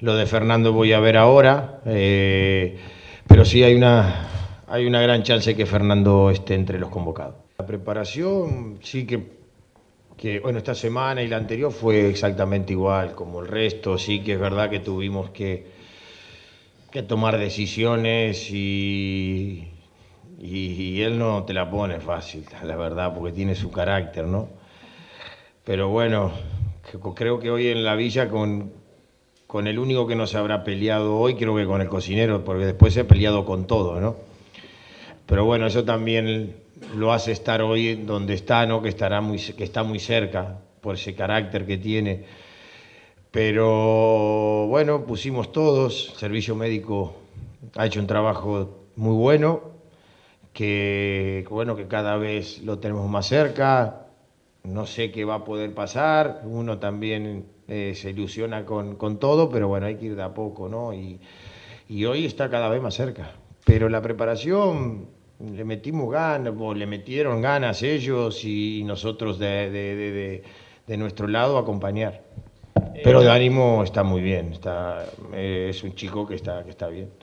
Lo de Fernando voy a ver ahora, eh, pero sí hay una, hay una gran chance que Fernando esté entre los convocados. La preparación sí que, que, bueno, esta semana y la anterior fue exactamente igual como el resto, sí que es verdad que tuvimos que, que tomar decisiones y, y, y él no te la pone fácil, la verdad, porque tiene su carácter, ¿no? Pero bueno, creo que hoy en la villa con, con el único que no se habrá peleado hoy, creo que con el cocinero, porque después se ha peleado con todo, ¿no? Pero bueno, eso también lo hace estar hoy donde está, ¿no? Que, estará muy, que está muy cerca por ese carácter que tiene. Pero bueno, pusimos todos, el servicio médico ha hecho un trabajo muy bueno, que bueno, que cada vez lo tenemos más cerca, no sé qué va a poder pasar, uno también eh, se ilusiona con, con, todo, pero bueno, hay que ir de a poco, ¿no? Y, y, hoy está cada vez más cerca. Pero la preparación, le metimos ganas, o le metieron ganas ellos y nosotros de, de, de, de nuestro lado acompañar. Pero de ánimo está muy bien, está, eh, es un chico que está, que está bien.